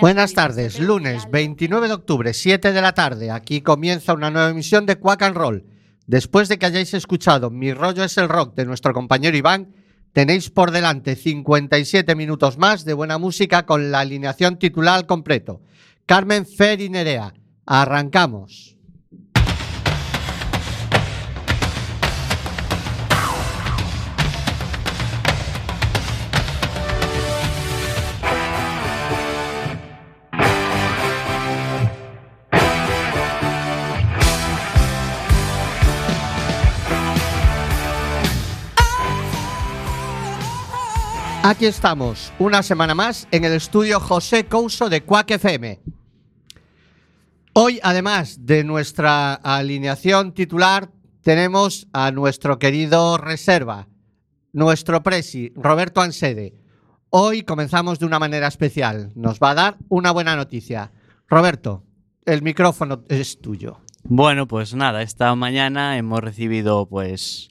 Buenas tardes, lunes 29 de octubre, 7 de la tarde. Aquí comienza una nueva emisión de Quack and Roll. Después de que hayáis escuchado Mi rollo es el rock de nuestro compañero Iván, tenéis por delante 57 minutos más de buena música con la alineación titular al completo. Carmen Fer y Nerea. Arrancamos. Aquí estamos, una semana más en el estudio José Couso de Cuac FM. Hoy, además de nuestra alineación titular, tenemos a nuestro querido reserva, nuestro presi, Roberto Ansede. Hoy comenzamos de una manera especial. Nos va a dar una buena noticia. Roberto, el micrófono es tuyo. Bueno, pues nada, esta mañana hemos recibido pues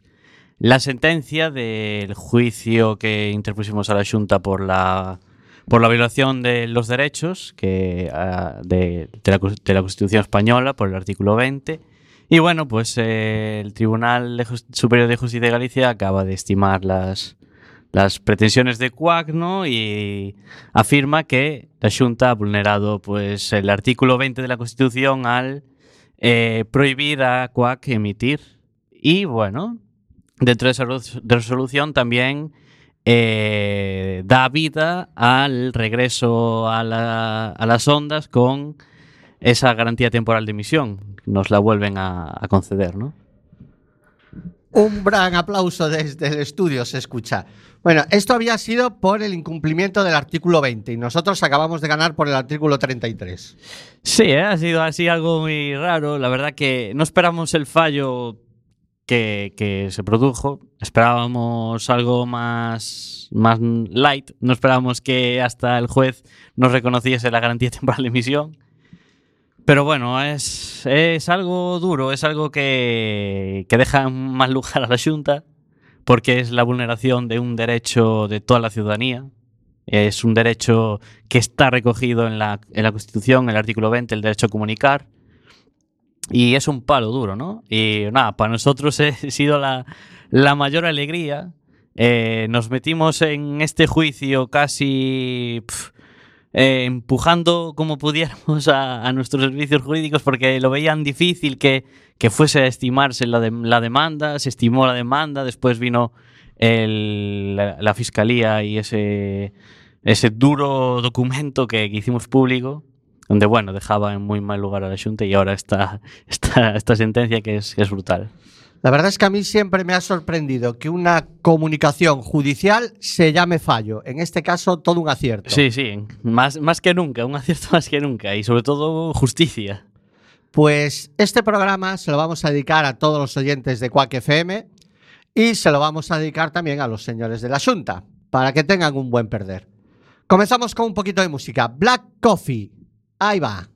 la sentencia del juicio que interpusimos a la Junta por la por la violación de los derechos que, uh, de, la, Constitución Española, por el artículo 20. Y bueno, pues eh, el Tribunal Superior de Justicia de Galicia acaba de estimar las, las pretensiones de CUAC ¿no? y afirma que la Junta ha vulnerado pues, el artículo 20 de la Constitución al eh, prohibir a CUAC emitir. Y bueno, dentro de esa resolución también eh, da vida al regreso a, la, a, las ondas con esa garantía temporal de emisión. Nos la vuelven a, a, conceder, ¿no? Un gran aplauso desde el estudio se escucha. Bueno, esto había sido por el incumplimiento del artículo 20 y nosotros acabamos de ganar por el artículo 33. Sí, ¿eh? ha sido así algo muy raro. La verdad que no esperamos el fallo que, se produjo. Esperábamos algo más, más light, no esperábamos que hasta el juez nos reconociese la garantía temporal de emisión. Pero bueno, es, es algo duro, es algo que, que deja mal lugar a la Junta, porque es la vulneración de un derecho de toda la ciudadanía. Es un derecho que está recogido en la, en la Constitución, en el artículo 20, el derecho a comunicar y es un palo duro, ¿no? Y nada, para nosotros ha sido la, la mayor alegría. Eh, nos metimos en este juicio casi eh, empujando como pudiéramos a, a, nuestros servicios jurídicos porque lo veían difícil que, que fuese a estimarse la, de, la, demanda. Se estimó la demanda, después vino el, la, la, fiscalía y ese, ese duro documento que, que hicimos público donde, bueno, dejaba en muy mal lugar a la Junta y ahora está esta, esta sentencia que es, que es brutal. La verdad es que a mí siempre me ha sorprendido que una comunicación judicial se llame fallo. En este caso, todo un acierto. Sí, sí, más, más que nunca, un acierto más que nunca y sobre todo justicia. Pues este programa se lo vamos a dedicar a todos los oyentes de Quack FM y se lo vamos a dedicar también a los señores de la Junta para que tengan un buen perder. Comenzamos con un poquito de música. Black Coffee Ahí va.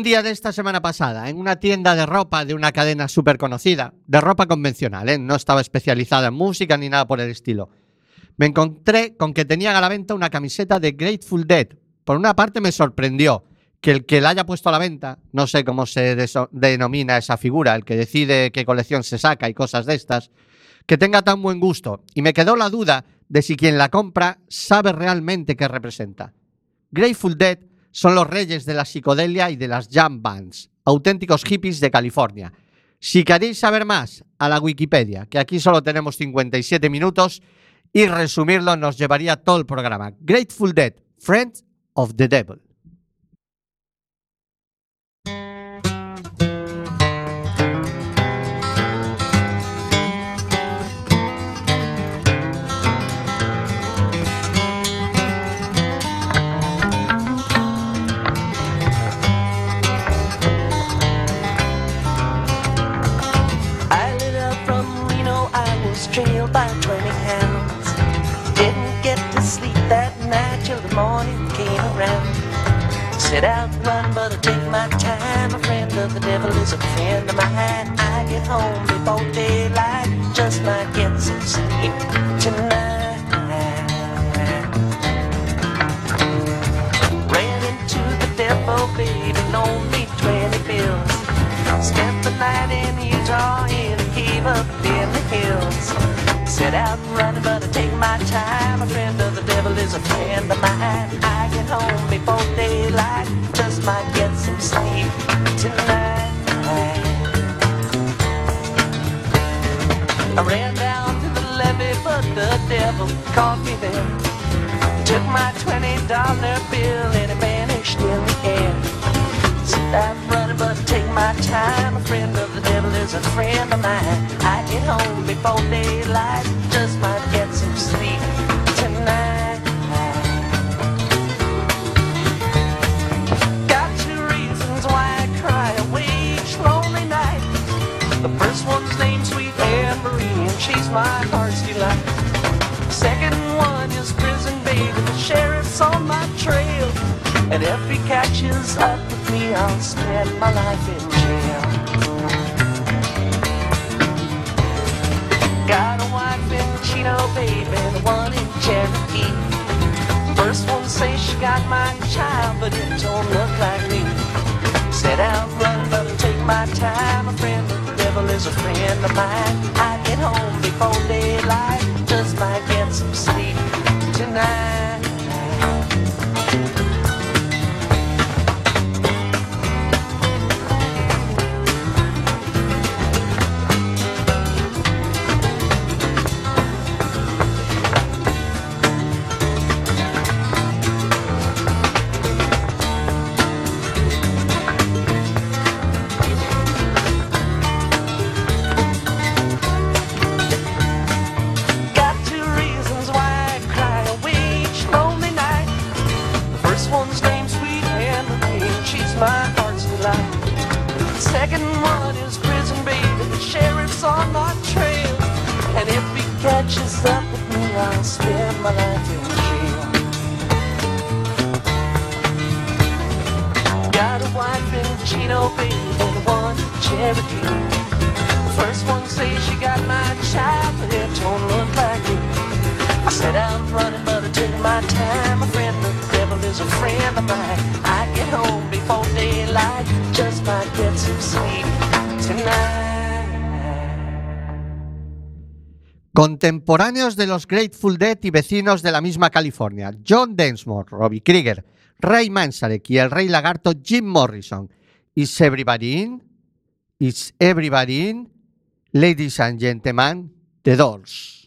Un día de esta semana pasada, en una tienda de ropa de una cadena súper conocida, de ropa convencional, ¿eh? no estaba especializada en música ni nada por el estilo, me encontré con que tenían a la venta una camiseta de Grateful Dead. Por una parte me sorprendió que el que la haya puesto a la venta, no sé cómo se denomina esa figura, el que decide qué colección se saca y cosas de estas, que tenga tan buen gusto. Y me quedó la duda de si quien la compra sabe realmente qué representa. Grateful Dead son los reyes de la psicodelia y de las jam bands, auténticos hippies de California. Si queréis saber más, a la Wikipedia, que aquí solo tenemos 57 minutos y resumirlo nos llevaría todo el programa. Grateful Dead, Friends of the Devil. Set out to run, but I take my time. A friend of the devil is a friend of mine. I get home before daylight, just might get some sleep tonight. Ran into the devil, baby, loaned me 20 bills. Spent the night in Utah in a cave up in the hills. Set out running, but I take my time. A friend of the devil is a friend of mine. I get home before daylight, just might get some sleep tonight. I ran down to the levee, but the devil caught me there. Took my twenty dollar bill and it vanished in the air. I'm running, but take my time. A friend of the devil is a friend of mine. I get home before daylight, just might get some sleep tonight. Got two reasons why I cry away each lonely night. The first one's named Sweet Anne Marie, and she's my heart's delight. Second one is prison baby, the sheriff's on my trail. And if he catches up with me, I'll spend my life in jail. Got a wife in Chino, baby, the one in Cherokee. First one say she got my child, but it don't look like me. Said I'm running, but I'll take my time. A friend the devil is a friend of mine. I get home before daylight, just might get some sleep tonight. Contemporáneos de los Grateful Dead y vecinos de la misma California, John Densmore, Robbie Krieger, Ray Manzarek y el Rey Lagarto Jim Morrison. Is everybody in? Is everybody in? Ladies and gentlemen, The Doors.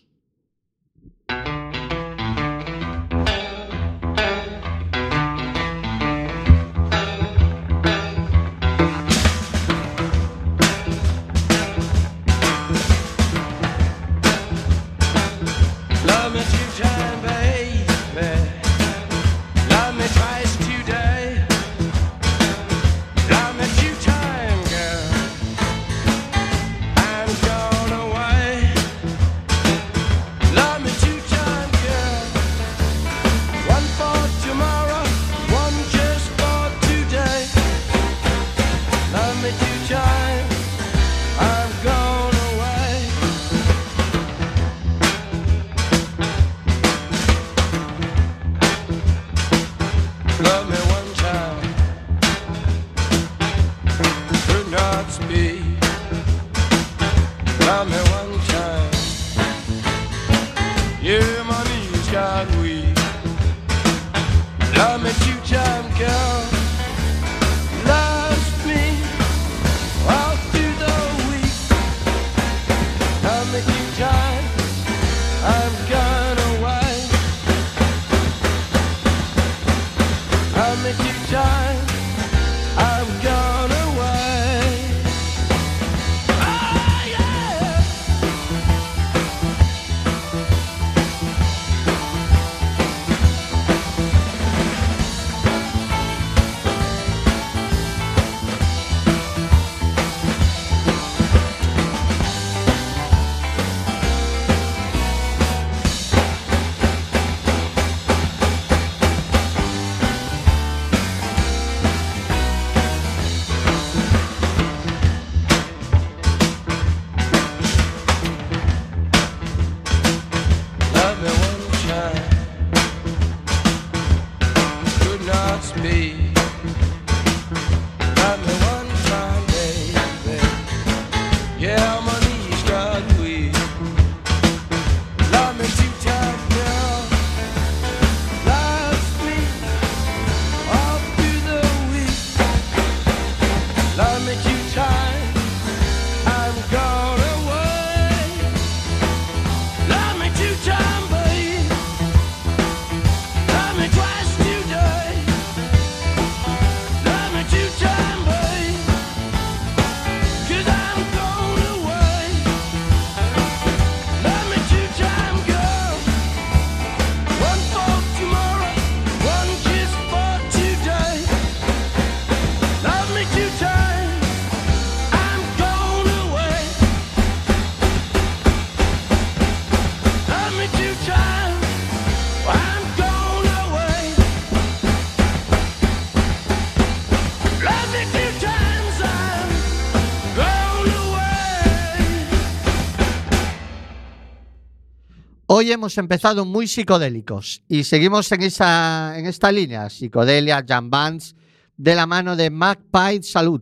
Hoy hemos empezado muy psicodélicos y seguimos en, en esta línea, psicodelia, jam bands, de la mano de Magpie Salud,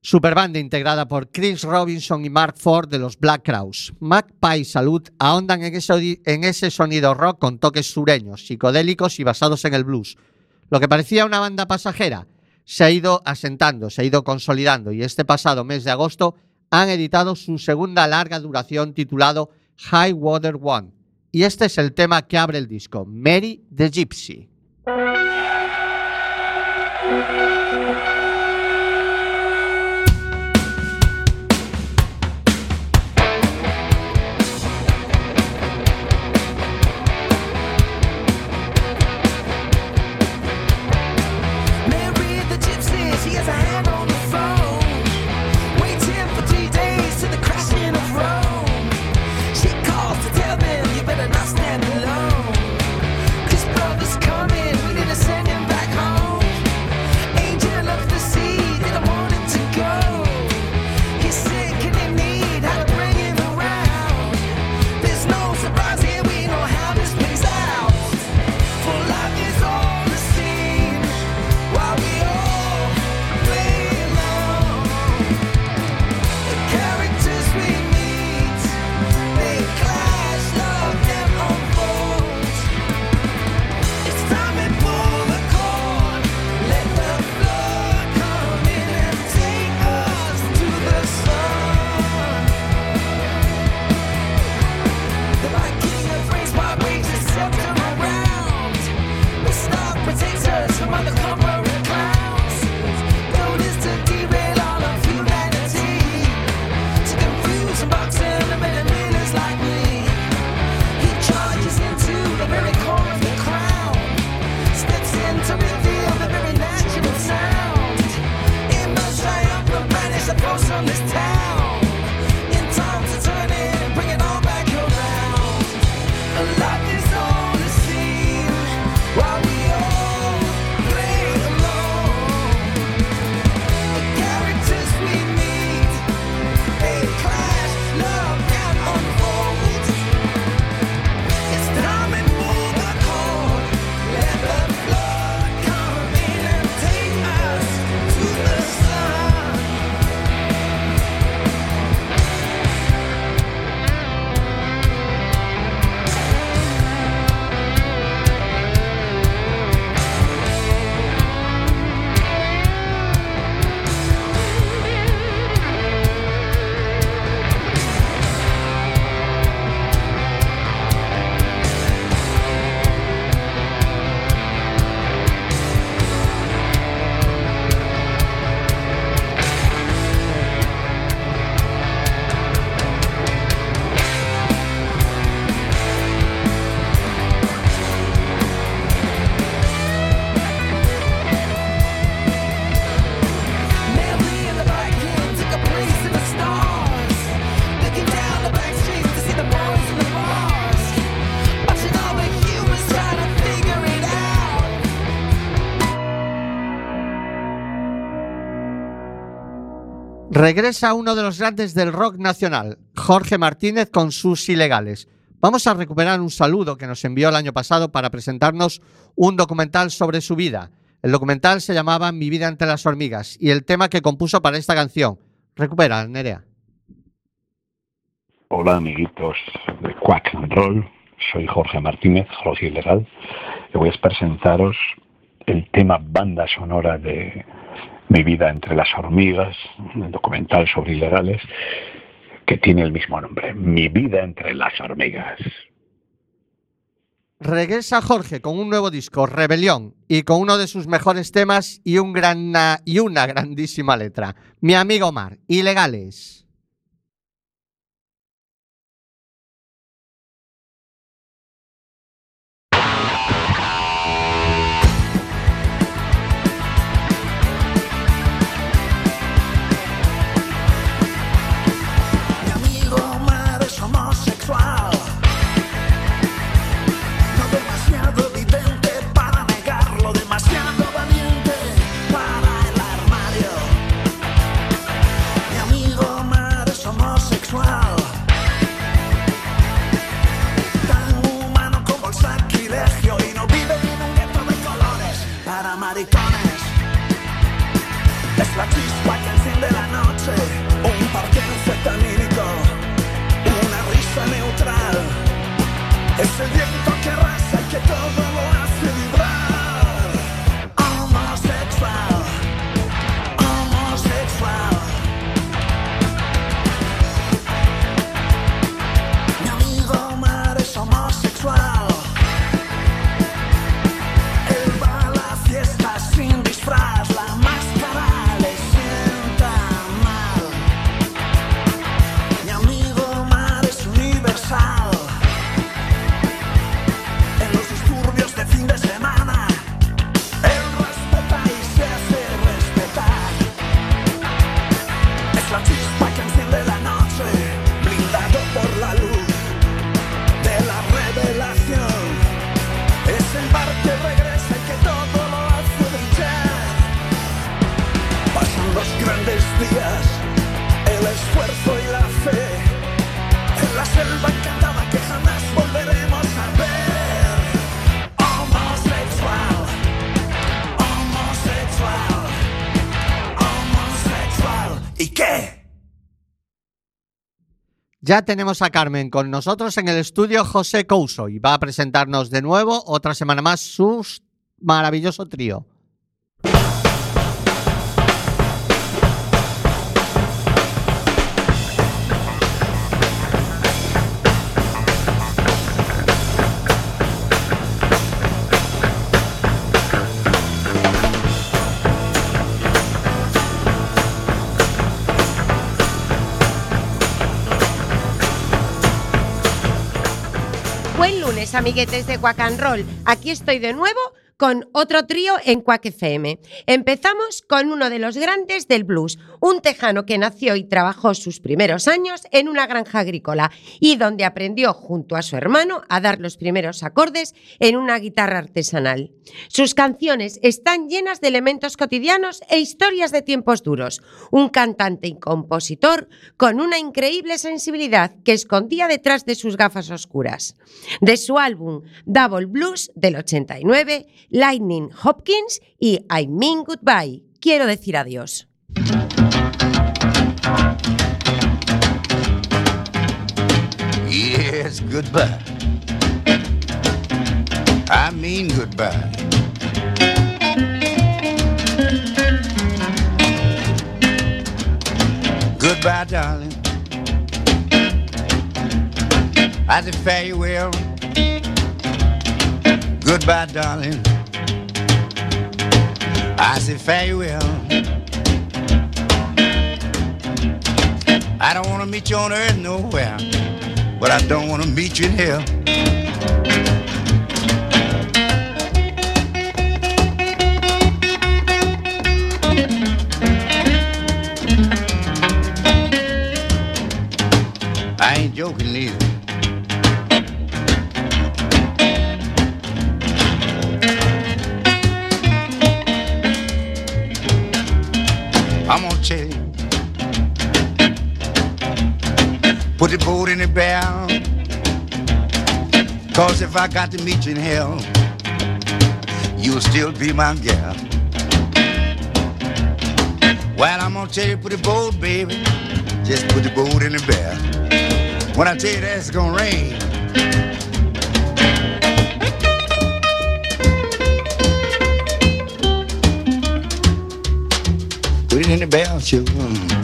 superbanda integrada por Chris Robinson y Mark Ford de los Black Crowes. Magpie Salud ahondan en ese, en ese sonido rock con toques sureños, psicodélicos y basados en el blues. Lo que parecía una banda pasajera se ha ido asentando, se ha ido consolidando y este pasado mes de agosto han editado su segunda larga duración titulado High Water One. Y este es el tema que abre el disco, Mary the Gypsy. Regresa uno de los grandes del rock nacional, Jorge Martínez con sus ilegales. Vamos a recuperar un saludo que nos envió el año pasado para presentarnos un documental sobre su vida. El documental se llamaba Mi vida entre las hormigas y el tema que compuso para esta canción. Recupera, Nerea. Hola amiguitos de Quack and Roll, soy Jorge Martínez, Jorge Ilegal, y voy a presentaros el tema banda sonora de Mi vida entre las hormigas, el documental sobre ilegales, que tiene el mismo nombre, Mi vida entre las hormigas. Regresa Jorge con un nuevo disco, Rebelión, y con uno de sus mejores temas y, un gran, una grandísima letra. Mi amigo Omar, Ilegales. Ya tenemos a Carmen con nosotros en el estudio José Couso y va a presentarnos de nuevo otra semana más su maravilloso trío. Amiguetes de Quack and Roll. Aquí estoy de nuevo con otro trío en Quack FM. Empezamos con uno de los grandes del blues, un tejano que nació y trabajó sus primeros años en una granja agrícola y donde aprendió junto a su hermano a dar los primeros acordes en una guitarra artesanal. Sus canciones están llenas de elementos cotidianos e historias de tiempos duros. Un cantante y compositor con una increíble sensibilidad que escondía detrás de sus gafas oscuras. De su álbum Double Blues del 89, Lightning Hopkins y I Mean Goodbye. Quiero decir adiós. Goodbye. I mean goodbye. Goodbye, darling. I say farewell. Goodbye, darling. I say farewell. I don't want to meet you on earth nowhere, but I don't want to meet you in hell. I ain't joking either. I'm gonna tell you. Put the boat in the barrel. Cause if I got to meet you in hell, you'll still be my gal. Well, I'm gonna tell you, put the boat, baby. Just put the boat in the barrel. When I tell you that it's gonna rain, put it in the barrel, sugar.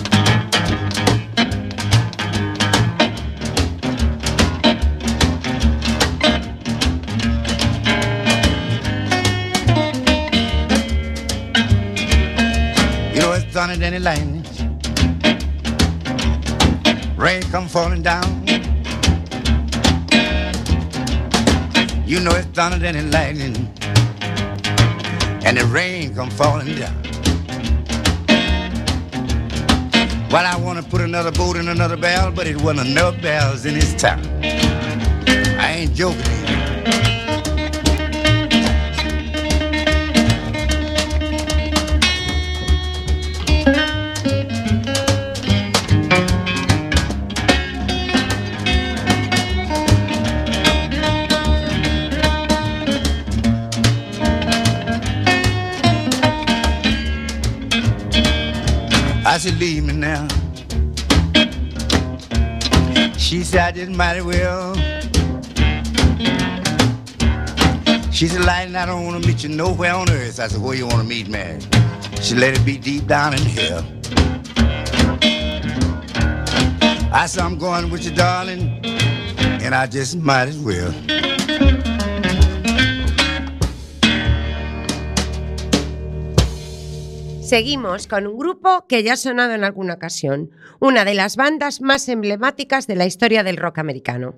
It's lightning. Rain come falling down. You know it's thunder than it lightning. And the rain come falling down. Well, I want to put another boat in another barrel, but it wasn't enough barrels in this town. I ain't joking. Might as well. She said, Lightning, I don't want to meet you nowhere on earth. I said, Where you want to meet me? She let it be deep down in hell. I said, I'm going with you, darling, and I just might as well. Seguimos con un grupo que ya ha sonado en alguna ocasión, una de las bandas más emblemáticas de la historia del rock americano.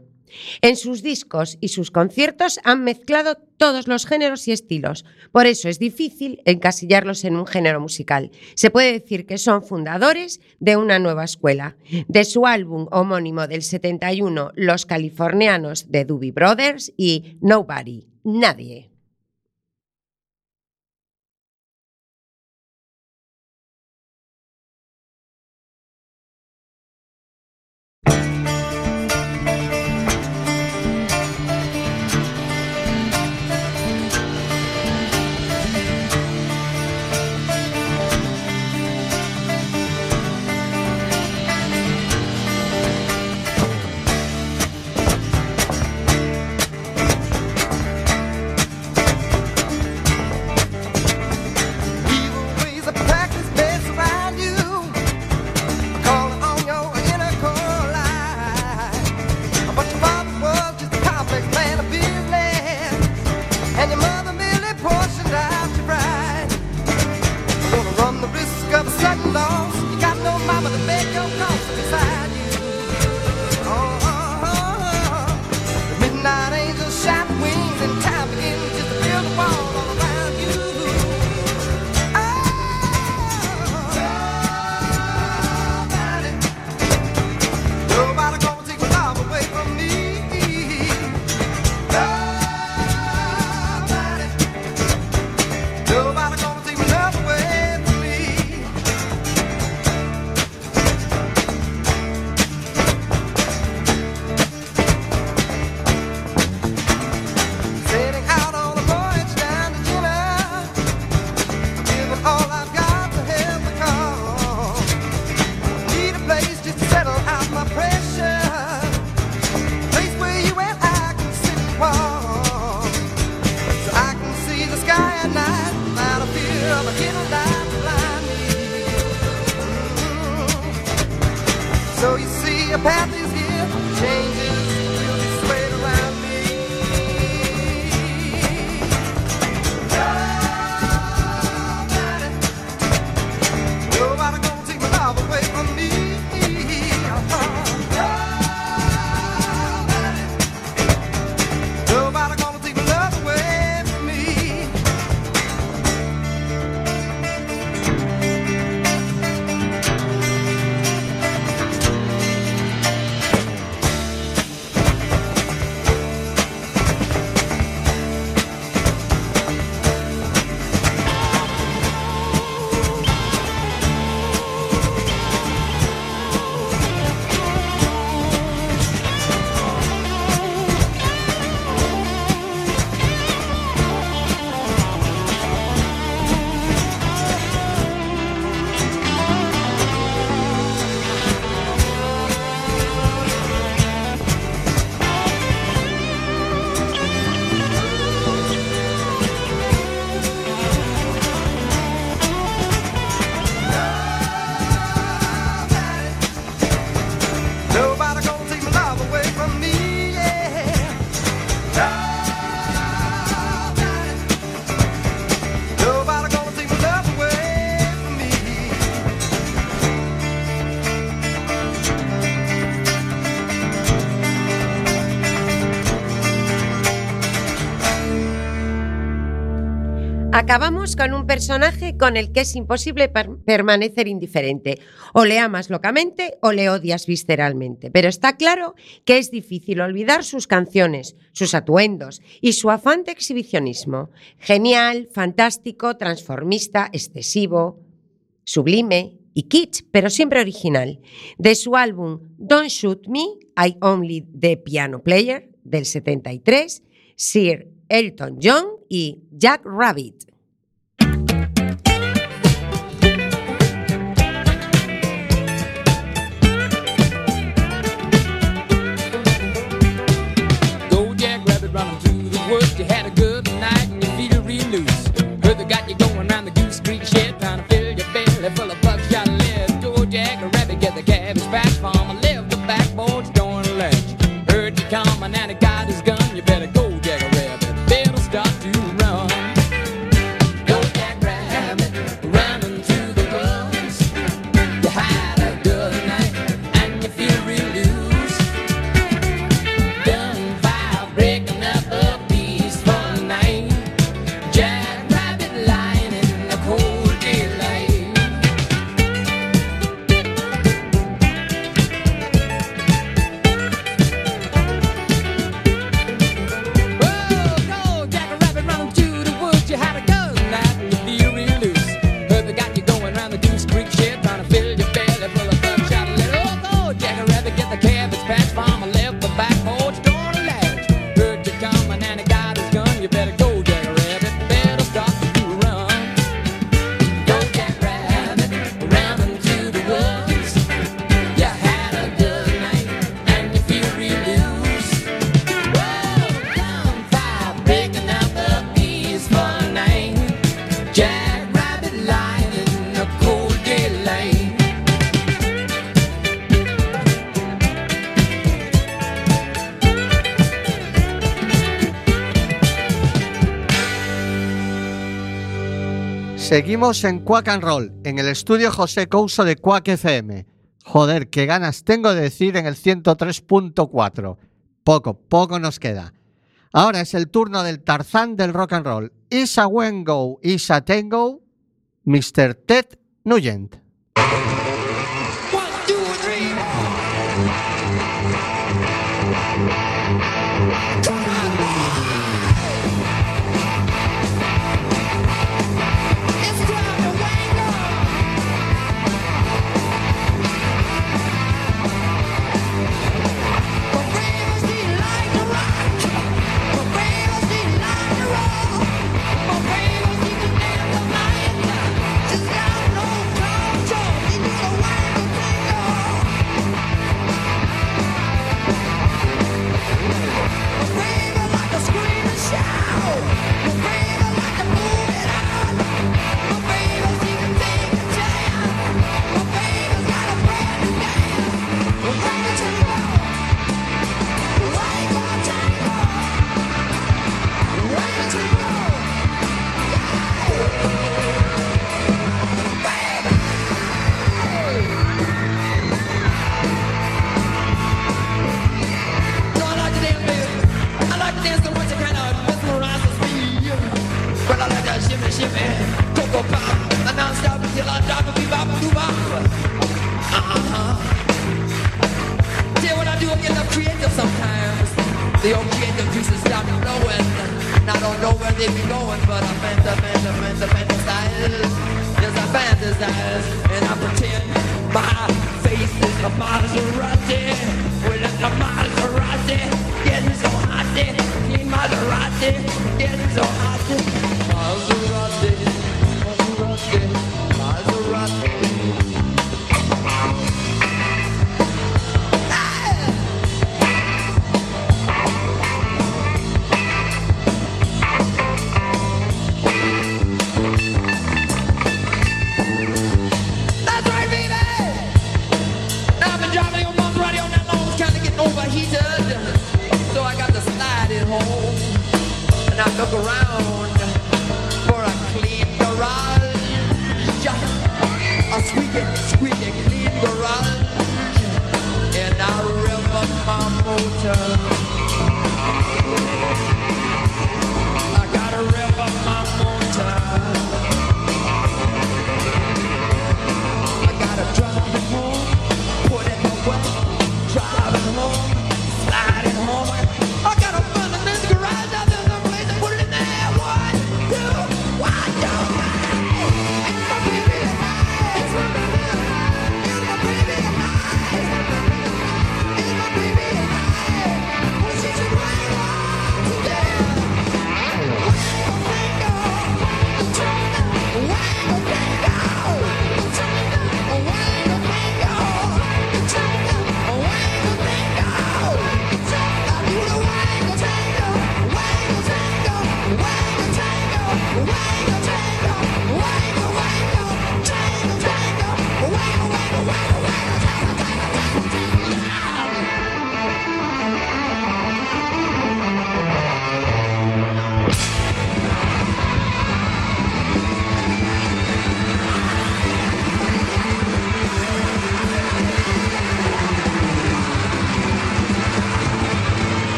En sus discos y sus conciertos han mezclado todos los géneros y estilos, por eso es difícil encasillarlos en un género musical. Se puede decir que son fundadores de una nueva escuela. De su álbum homónimo del 71, Los californianos de Doobie Brothers y Nobody, Nadie. Acabamos con un personaje con el que es imposible per- permanecer indiferente. O le amas locamente o le odias visceralmente. Pero está claro que es difícil olvidar sus canciones, sus atuendos y su afán de exhibicionismo. Genial, fantástico, transformista, excesivo, sublime y kitsch, pero siempre original. De su álbum Don't Shoot Me, I Only the Piano Player del 73, Sir Elton John y Jack Rabbit. Seguimos en Quack and Roll, en el estudio José Couso de Quack FM. Joder, qué ganas tengo de decir en el 103.4. Poco, poco nos queda. Ahora es el turno del Tarzán del rock and roll. Isa Wengo, Isa Tengo, Mr. Ted Nugent.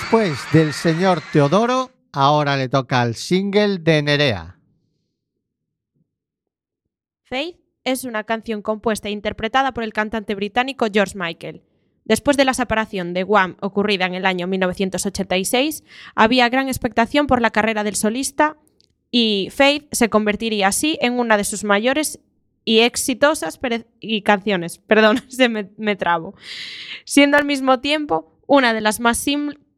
Después del señor Teodoro, ahora le toca el single de Nerea. Faith es una canción compuesta e interpretada por el cantante británico George Michael. Después de la separación de Wham ocurrida en el año 1986, había gran expectación por la carrera del solista y Faith se convertiría así en una de sus mayores y exitosas y canciones, perdón, se me, trabo, siendo al mismo tiempo una de las más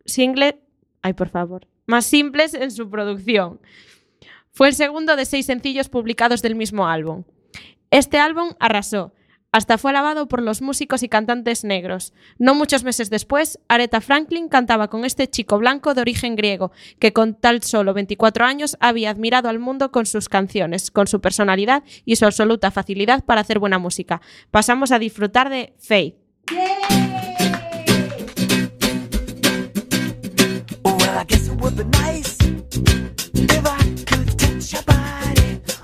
single, ay por favor, más simples en su producción. Fue el segundo de seis sencillos publicados del mismo álbum. Este álbum arrasó. Hasta fue alabado por los músicos y cantantes negros. No muchos meses después, Aretha Franklin cantaba con este chico blanco de origen griego, que con tal solo 24 años había admirado al mundo con sus canciones, con su personalidad y su absoluta facilidad para hacer buena música. Pasamos a disfrutar de Faith. Be nice if I could touch your body.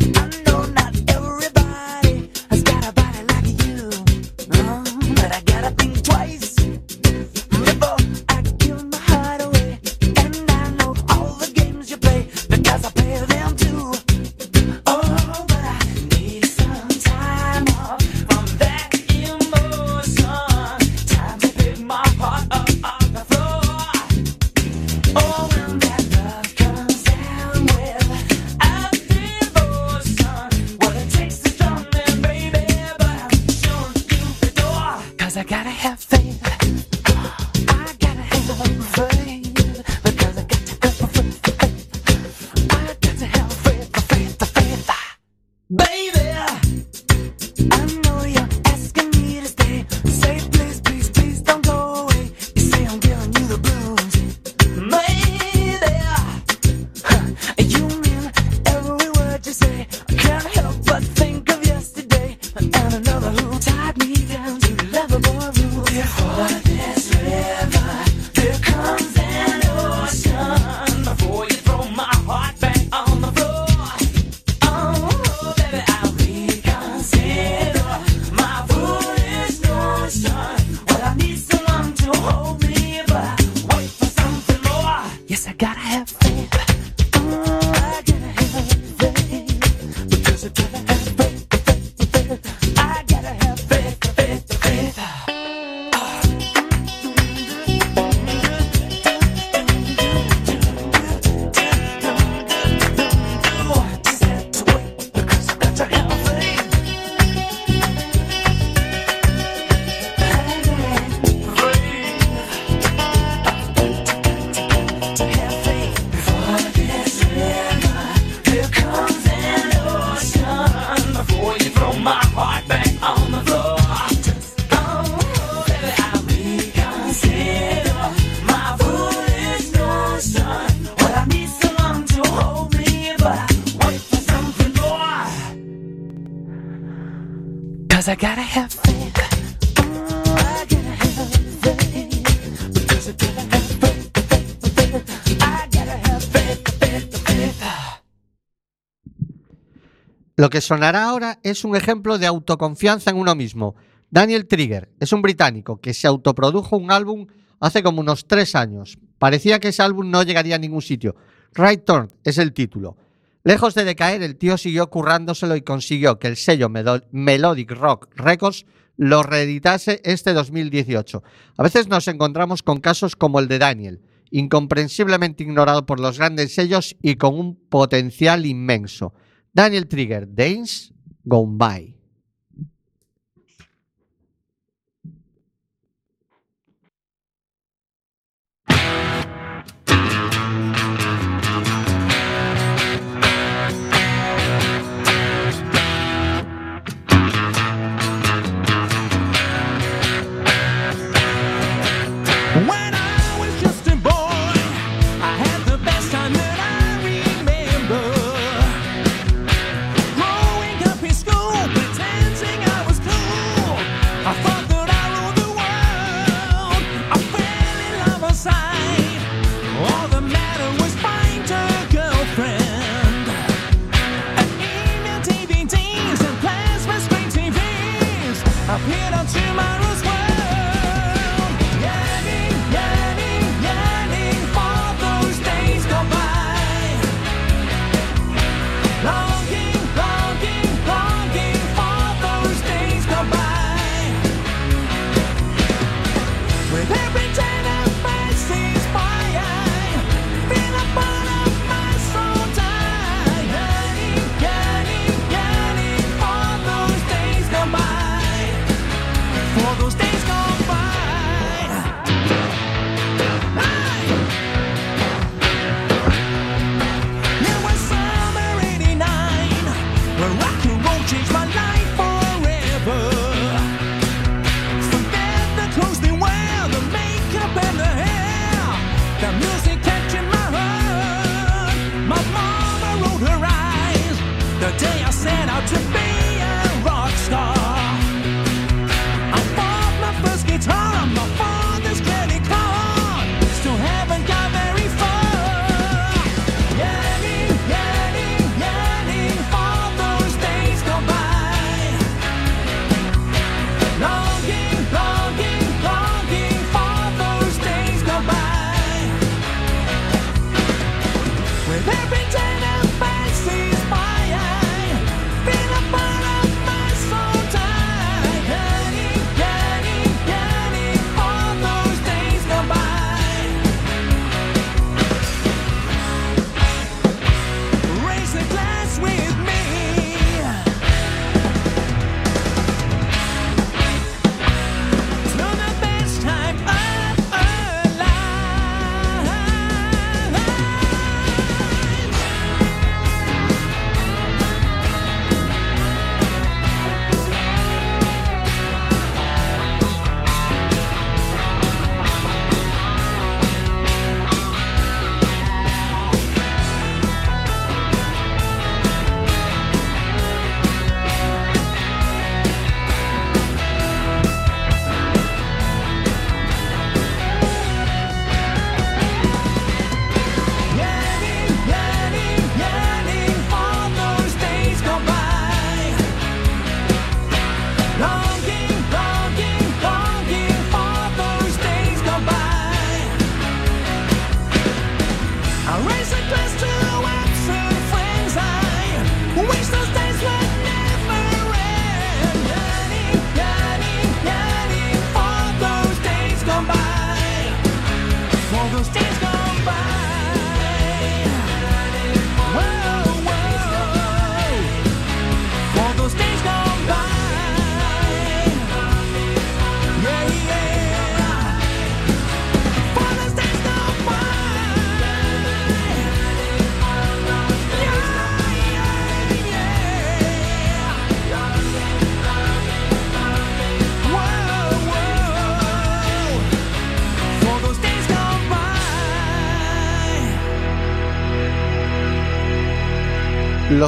Lo que sonará ahora es un ejemplo de autoconfianza en uno mismo. Daniel Trigger es un británico que se autoprodujo un álbum hace como unos tres años. Parecía que ese álbum no llegaría a ningún sitio. Right Turn es el título. Lejos de decaer, el tío siguió currándoselo y consiguió que el sello Melodic Rock Records lo reeditase este 2018. A veces nos encontramos con casos como el de Daniel, incomprensiblemente ignorado por los grandes sellos y con un potencial inmenso. Daniel Trigger, Days Gone By.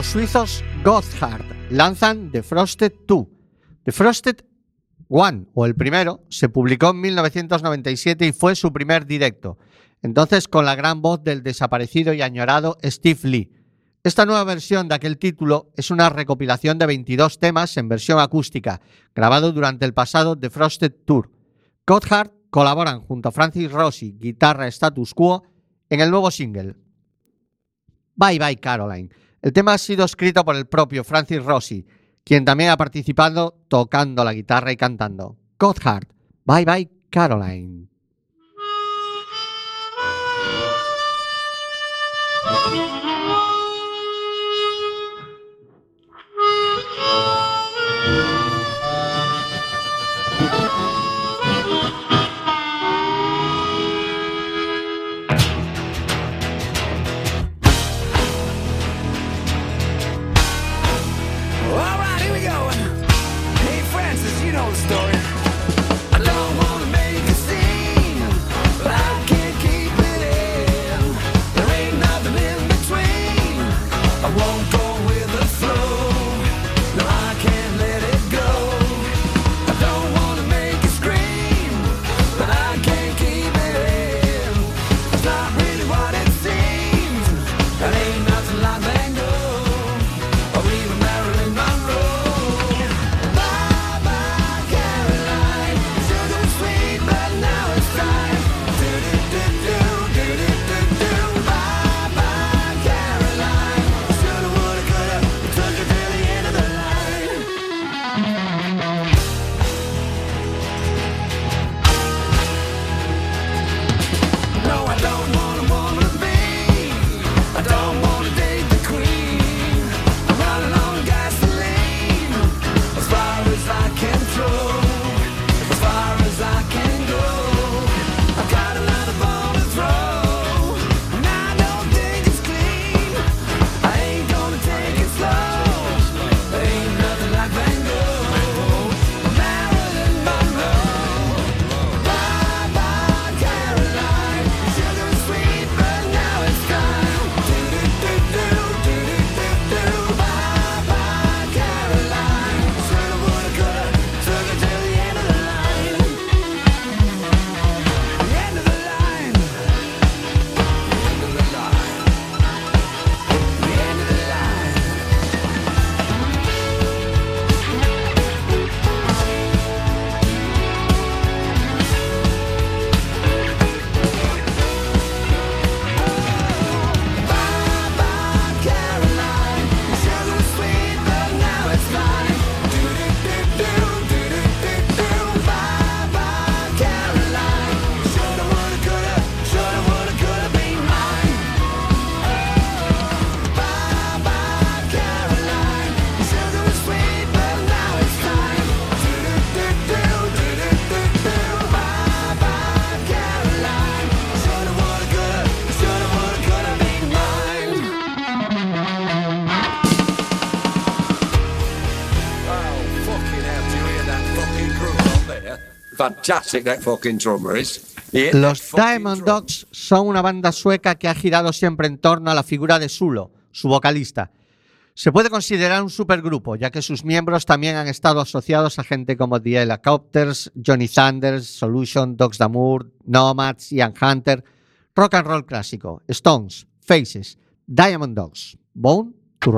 suizos Gotthard lanzan The Frosted 2. The Frosted 1, o el primero, se publicó en 1997 y fue su primer directo, entonces con la gran voz del desaparecido y añorado Steve Lee. Esta nueva versión de aquel título es una recopilación de 22 temas en versión acústica, grabado durante el pasado The Frosted Tour. Gotthard colaboran junto a Francis Rossi, guitarra status quo, en el nuevo single. Bye bye Caroline el tema ha sido escrito por el propio Francis Rossi, quien también ha participado tocando la guitarra y cantando. Gotthard, Bye Bye Caroline. Los Diamond Dogs son una banda sueca que ha girado siempre en torno a la figura de Sulo, su vocalista. Se puede considerar un supergrupo, ya que sus miembros también han estado asociados a gente como The Helicopters, Johnny Sanders, Solution, Dogs Damour, Nomads, Ian Hunter, rock and roll clásico, Stones, Faces, Diamond Dogs, Bone to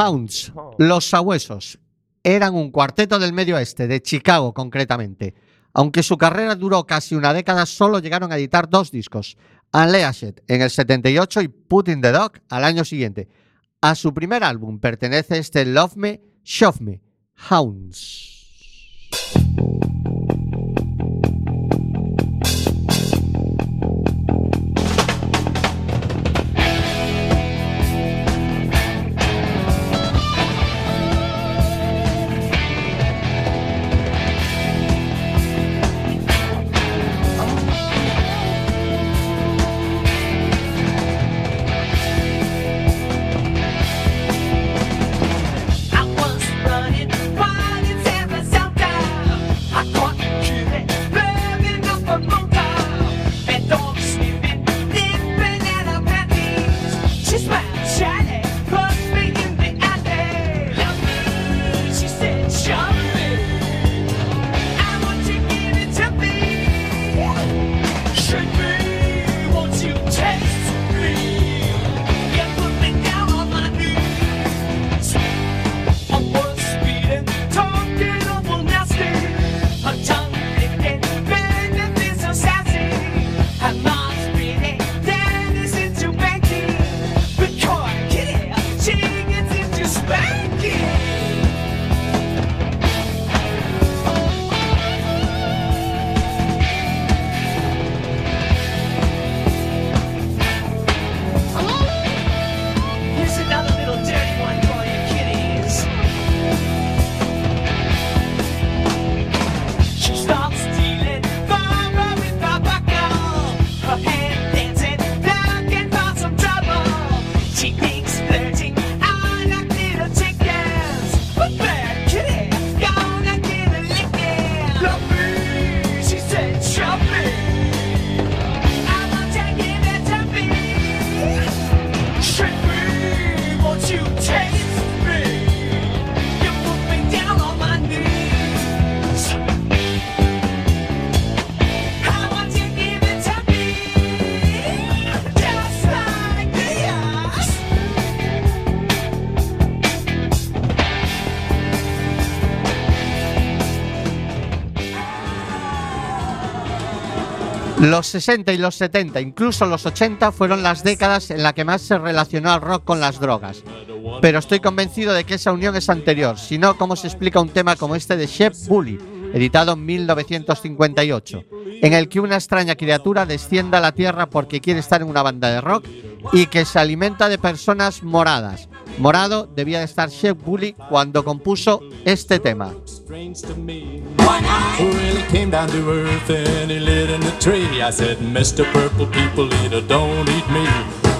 Hounds, los sabuesos, eran un cuarteto del medio oeste, de Chicago concretamente. Aunque su carrera duró casi una década, solo llegaron a editar dos discos, Unleashed en el 78 y Put in the Dog al año siguiente. A su primer álbum pertenece este Love Me, Shove Me, Hounds. Los 60 y los 70, incluso los 80, fueron las décadas en las que más se relacionó al rock con las drogas. Pero estoy convencido de que esa unión es anterior, si no, ¿cómo se explica un tema como este de Shep Bully, editado en 1958, en el que una extraña criatura desciende a la Tierra porque quiere estar en una banda de rock y que se alimenta de personas moradas? Morado debía de estar Shep Bully cuando compuso este tema. strange to me. Who really came down to earth and he lit in the tree. I said, Mr. Purple People Eater, don't eat me.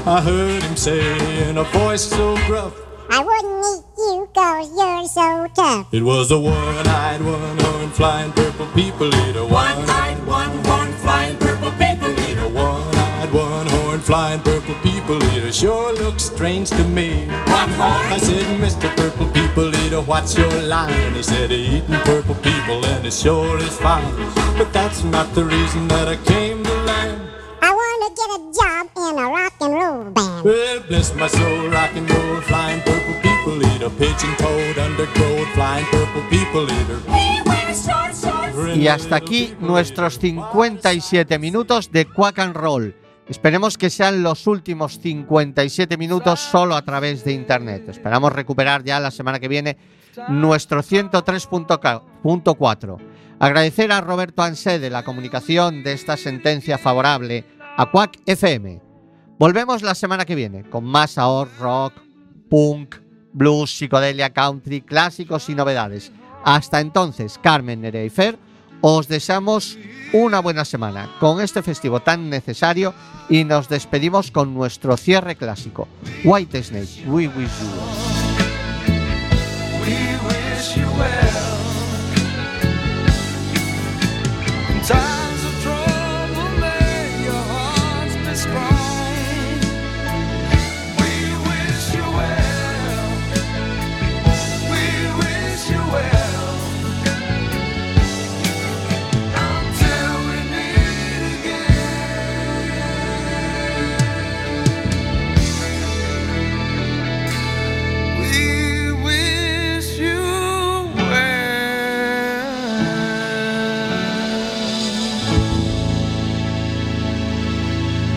I heard him say in a voice so gruff, I wouldn't eat you cause you're so tough. it was the one-eyed, one-horned, flying purple people eater. One-eyed, one-horned, flying purple people eater. One-eyed, one-horned, flying purple people eater. Sure looks strange to me. I said, Mr. Purple People Eater, what's your line? He said, eating purple people and it sure is fine. But that's not the reason that I came to land. I want to get a job in a rock and roll band. Well, bless my soul, rock and roll, flying purple people eater, pigeon toed, undergrowth, flying purple people eater. Y hasta aquí nuestros 57 minutos de Quack and Roll. Esperemos que sean los últimos 57 minutos solo a través de internet. Esperamos recuperar ya la semana que viene nuestro 103.4. Agradecer a Roberto Ansé de la comunicación de esta sentencia favorable a Quack FM. Volvemos la semana que viene con más ahorro, rock, punk, blues, psicodelia, country, clásicos y novedades. Hasta entonces, Carmen, Nerea y Fer, os deseamos una buena semana con este festivo tan necesario y nos despedimos con nuestro cierre clásico. White Snake, We Wish You Well.